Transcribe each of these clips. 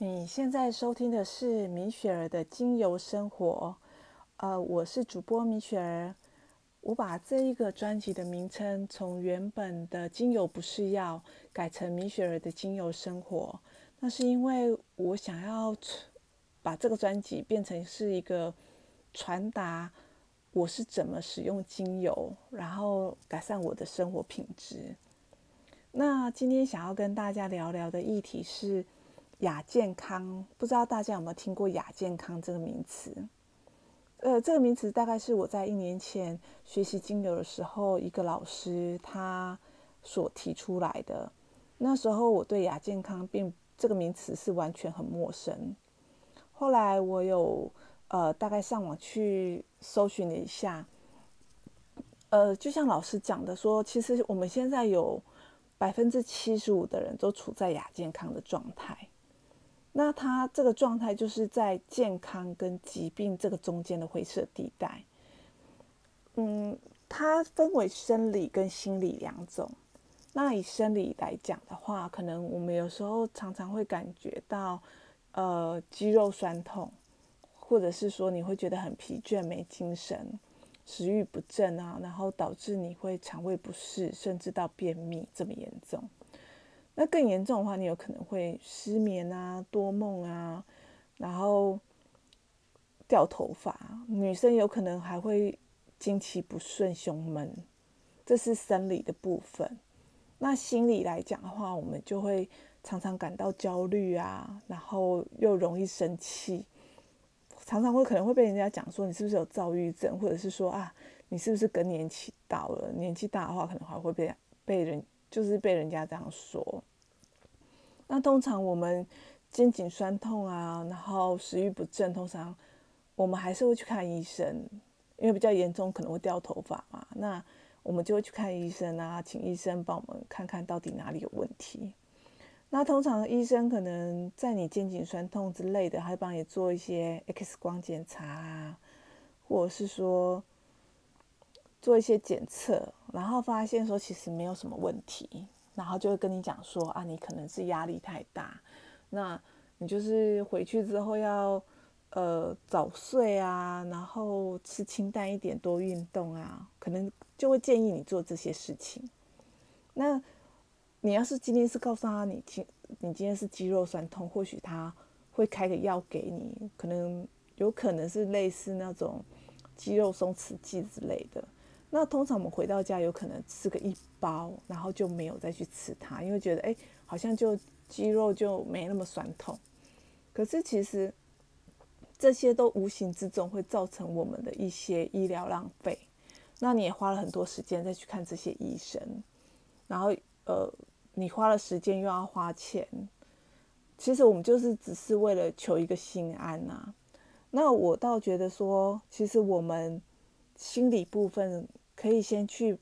你现在收听的是米雪儿的精油生活，呃，我是主播米雪儿。我把这一个专辑的名称从原本的“精油不是药”改成“米雪儿的精油生活”，那是因为我想要把这个专辑变成是一个传达我是怎么使用精油，然后改善我的生活品质。那今天想要跟大家聊聊的议题是。亚健康，不知道大家有没有听过亚健康这个名词？呃，这个名词大概是我在一年前学习精油的时候，一个老师他所提出来的。那时候我对亚健康并这个名词是完全很陌生。后来我有呃大概上网去搜寻了一下，呃，就像老师讲的说，其实我们现在有百分之七十五的人都处在亚健康的状态。那它这个状态就是在健康跟疾病这个中间的灰色地带。嗯，它分为生理跟心理两种。那以生理来讲的话，可能我们有时候常常会感觉到，呃，肌肉酸痛，或者是说你会觉得很疲倦、没精神、食欲不振啊，然后导致你会肠胃不适，甚至到便秘这么严重。那更严重的话，你有可能会失眠啊、多梦啊，然后掉头发。女生有可能还会经期不顺、胸闷，这是生理的部分。那心理来讲的话，我们就会常常感到焦虑啊，然后又容易生气，常常会可能会被人家讲说你是不是有躁郁症，或者是说啊，你是不是更年期到了？年纪大的话，可能还会被被人就是被人家这样说。那通常我们肩颈酸痛啊，然后食欲不振，通常我们还是会去看医生，因为比较严重可能会掉头发嘛。那我们就会去看医生啊，请医生帮我们看看到底哪里有问题。那通常医生可能在你肩颈酸痛之类的，还帮你做一些 X 光检查啊，或者是说做一些检测，然后发现说其实没有什么问题。然后就会跟你讲说啊，你可能是压力太大，那你就是回去之后要呃早睡啊，然后吃清淡一点，多运动啊，可能就会建议你做这些事情。那你要是今天是告诉他你今你今天是肌肉酸痛，或许他会开个药给你，可能有可能是类似那种肌肉松弛剂之类的。那通常我们回到家有可能吃个一包，然后就没有再去吃它，因为觉得哎，好像就肌肉就没那么酸痛。可是其实这些都无形之中会造成我们的一些医疗浪费。那你也花了很多时间再去看这些医生，然后呃，你花了时间又要花钱。其实我们就是只是为了求一个心安呐。那我倒觉得说，其实我们心理部分。可以先去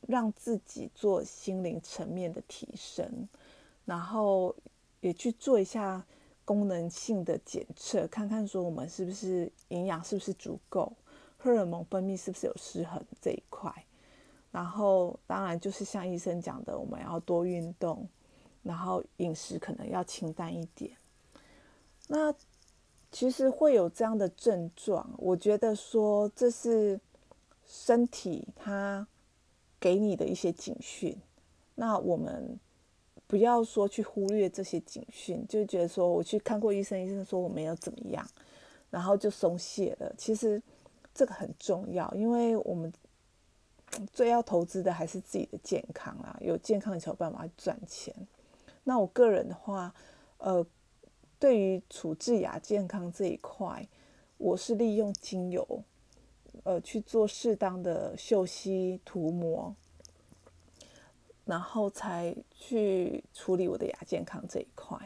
让自己做心灵层面的提升，然后也去做一下功能性的检测，看看说我们是不是营养是不是足够，荷尔蒙分泌是不是有失衡这一块。然后当然就是像医生讲的，我们要多运动，然后饮食可能要清淡一点。那其实会有这样的症状，我觉得说这是。身体它给你的一些警讯，那我们不要说去忽略这些警讯，就觉得说我去看过医生，医生说我没有怎么样，然后就松懈了。其实这个很重要，因为我们最要投资的还是自己的健康啊，有健康才有办法赚钱。那我个人的话，呃，对于处置亚健康这一块，我是利用精油。呃，去做适当的嗅吸涂抹，然后才去处理我的牙健康这一块。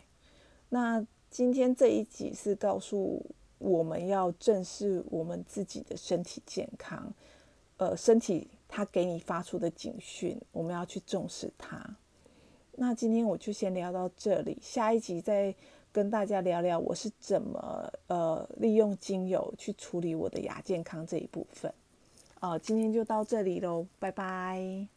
那今天这一集是告诉我们要正视我们自己的身体健康，呃，身体它给你发出的警讯，我们要去重视它。那今天我就先聊到这里，下一集再。跟大家聊聊我是怎么呃利用精油去处理我的牙健康这一部分，呃，今天就到这里喽，拜拜。